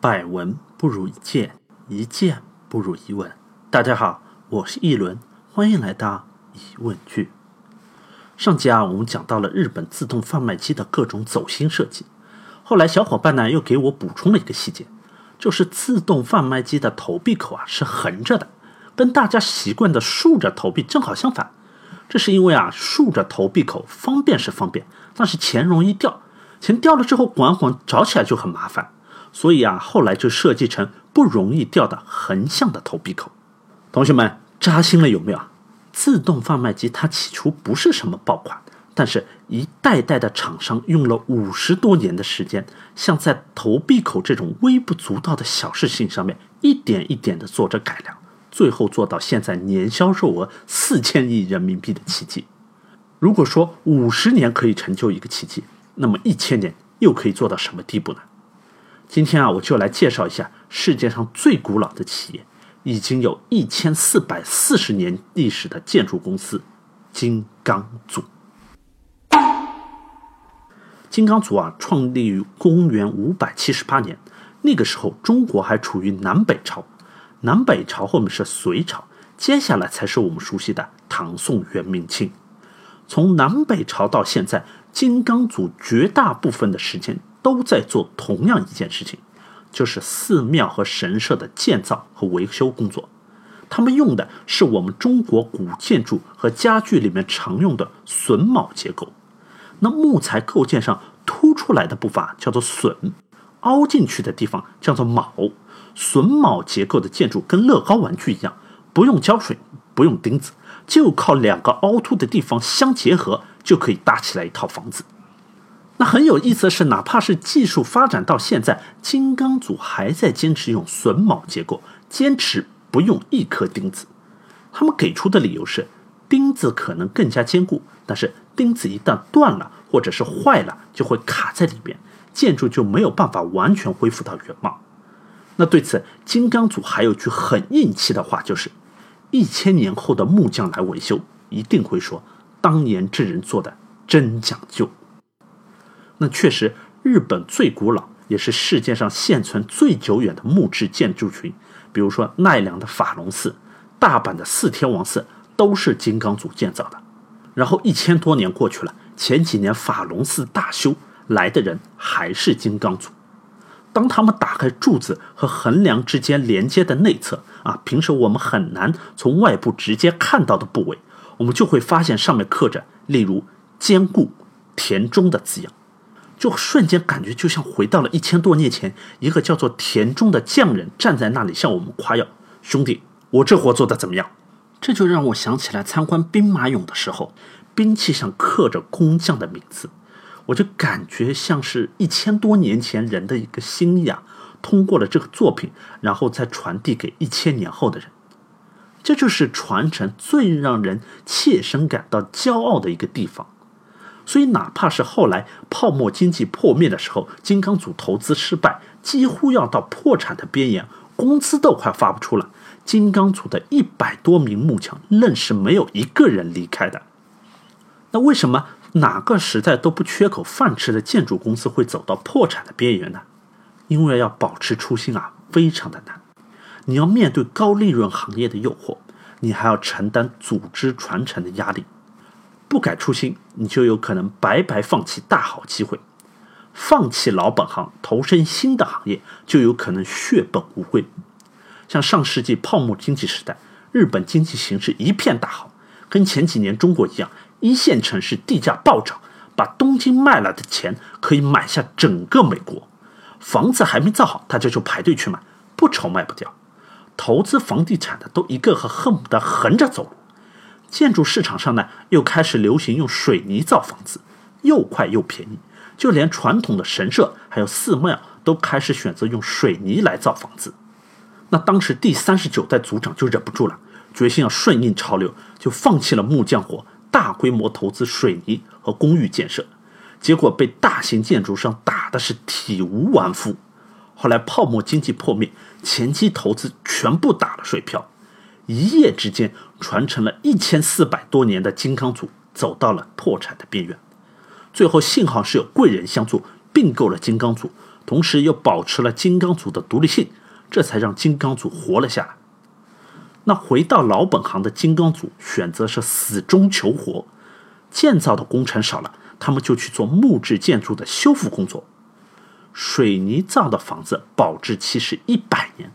百闻不如一见，一见不如一问。大家好，我是一轮，欢迎来到疑问句。上集啊，我们讲到了日本自动贩卖机的各种走心设计。后来小伙伴呢又给我补充了一个细节，就是自动贩卖机的投币口啊是横着的，跟大家习惯的竖着投币正好相反。这是因为啊，竖着投币口方便是方便，但是钱容易掉，钱掉了之后管管找起来就很麻烦。所以啊，后来就设计成不容易掉的横向的投币口。同学们扎心了有没有啊？自动贩卖机它起初不是什么爆款，但是一代代的厂商用了五十多年的时间，像在投币口这种微不足道的小事情上面，一点一点的做着改良，最后做到现在年销售额四千亿人民币的奇迹。如果说五十年可以成就一个奇迹，那么一千年又可以做到什么地步呢？今天啊，我就来介绍一下世界上最古老的企业，已经有一千四百四十年历史的建筑公司——金刚组。金刚组啊，创立于公元五百七十八年，那个时候中国还处于南北朝，南北朝后面是隋朝，接下来才是我们熟悉的唐宋元明清。从南北朝到现在，金刚组绝大部分的时间。都在做同样一件事情，就是寺庙和神社的建造和维修工作。他们用的是我们中国古建筑和家具里面常用的榫卯结构。那木材构件上凸出来的部分叫做榫，凹进去的地方叫做卯。榫卯结构的建筑跟乐高玩具一样，不用胶水，不用钉子，就靠两个凹凸的地方相结合，就可以搭起来一套房子。那很有意思的是，哪怕是技术发展到现在，金刚组还在坚持用榫卯结构，坚持不用一颗钉子。他们给出的理由是，钉子可能更加坚固，但是钉子一旦断了或者是坏了，就会卡在里边，建筑就没有办法完全恢复到原貌。那对此，金刚组还有句很硬气的话，就是一千年后的木匠来维修，一定会说当年这人做的真讲究。那确实，日本最古老也是世界上现存最久远的木质建筑群，比如说奈良的法隆寺、大阪的四天王寺，都是金刚组建造的。然后一千多年过去了，前几年法隆寺大修，来的人还是金刚组。当他们打开柱子和横梁之间连接的内侧啊，平时我们很难从外部直接看到的部位，我们就会发现上面刻着例如“坚固田中”的字样。就瞬间感觉就像回到了一千多年前，一个叫做田中的匠人站在那里向我们夸耀：“兄弟，我这活做的怎么样？”这就让我想起来参观兵马俑的时候，兵器上刻着工匠的名字，我就感觉像是一千多年前人的一个心意啊，通过了这个作品，然后再传递给一千年后的人。这就是传承最让人切身感到骄傲的一个地方。所以，哪怕是后来泡沫经济破灭的时候，金刚组投资失败，几乎要到破产的边缘，工资都快发不出了，金刚组的一百多名木匠愣是没有一个人离开的。那为什么哪个时代都不缺口饭吃的建筑公司会走到破产的边缘呢？因为要保持初心啊，非常的难。你要面对高利润行业的诱惑，你还要承担组织传承的压力。不改初心，你就有可能白白放弃大好机会；放弃老本行，投身新的行业，就有可能血本无归。像上世纪泡沫经济时代，日本经济形势一片大好，跟前几年中国一样，一线城市地价暴涨，把东京卖了的钱可以买下整个美国。房子还没造好，大家就排队去买，不愁卖不掉。投资房地产的都一个个恨不得横着走。建筑市场上呢，又开始流行用水泥造房子，又快又便宜。就连传统的神社还有寺庙都开始选择用水泥来造房子。那当时第三十九代组长就忍不住了，决心要顺应潮流，就放弃了木匠活，大规模投资水泥和公寓建设。结果被大型建筑商打的是体无完肤。后来泡沫经济破灭，前期投资全部打了水漂。一夜之间，传承了一千四百多年的金刚组走到了破产的边缘。最后幸好是有贵人相助，并购了金刚组，同时又保持了金刚组的独立性，这才让金刚组活了下来。那回到老本行的金刚组选择是死中求活，建造的工程少了，他们就去做木质建筑的修复工作。水泥造的房子保质期是一百年，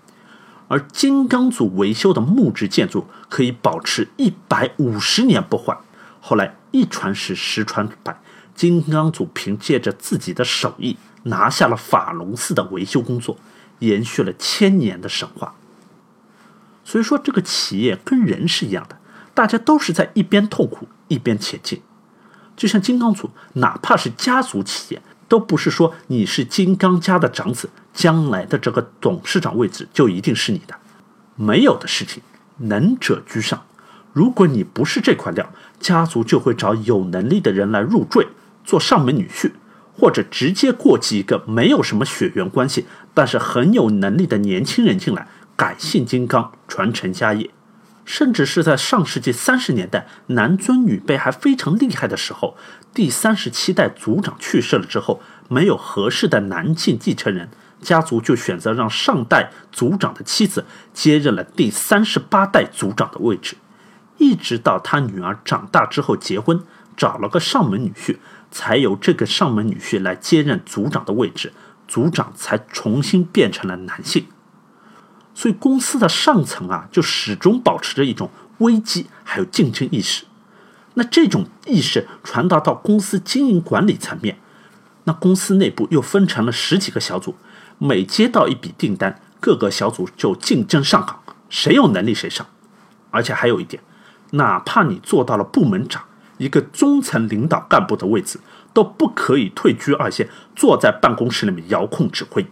而金刚组维修的木质建筑可以保持一百五十年不坏。后来一传十，十传百，金刚组凭借着自己的手艺，拿下了法隆寺的维修工作，延续了千年的神话。所以说，这个企业跟人是一样的，大家都是在一边痛苦一边前进。就像金刚组，哪怕是家族企业。都不是说你是金刚家的长子，将来的这个董事长位置就一定是你的，没有的事情，能者居上。如果你不是这块料，家族就会找有能力的人来入赘，做上门女婿，或者直接过继一个没有什么血缘关系，但是很有能力的年轻人进来，改姓金刚，传承家业。甚至是在上世纪三十年代，男尊女卑还非常厉害的时候，第三十七代族长去世了之后，没有合适的男性继承人，家族就选择让上代族长的妻子接任了第三十八代族长的位置，一直到他女儿长大之后结婚，找了个上门女婿，才由这个上门女婿来接任族长的位置，族长才重新变成了男性。所以公司的上层啊，就始终保持着一种危机还有竞争意识。那这种意识传达到公司经营管理层面，那公司内部又分成了十几个小组，每接到一笔订单，各个小组就竞争上岗，谁有能力谁上。而且还有一点，哪怕你做到了部门长，一个中层领导干部的位置，都不可以退居二线，坐在办公室里面遥控指挥。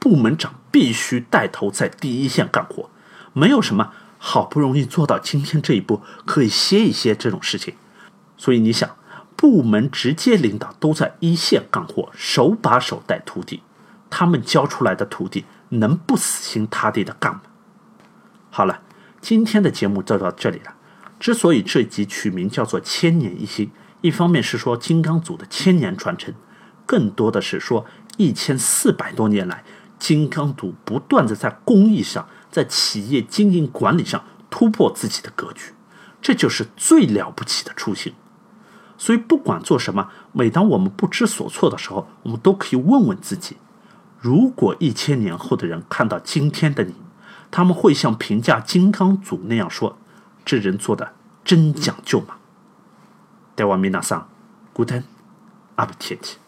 部门长必须带头在第一线干活，没有什么好不容易做到今天这一步可以歇一歇这种事情。所以你想，部门直接领导都在一线干活，手把手带徒弟，他们教出来的徒弟能不死心塌地的干吗？好了，今天的节目就到这里了。之所以这集取名叫做“千年一心”，一方面是说金刚组的千年传承，更多的是说一千四百多年来。金刚组不断的在工艺上，在企业经营管理上突破自己的格局，这就是最了不起的初心。所以，不管做什么，每当我们不知所措的时候，我们都可以问问自己：如果一千年后的人看到今天的你，他们会像评价金刚组那样说：“这人做的真讲究吗？”台湾米娜桑，古登阿布天气。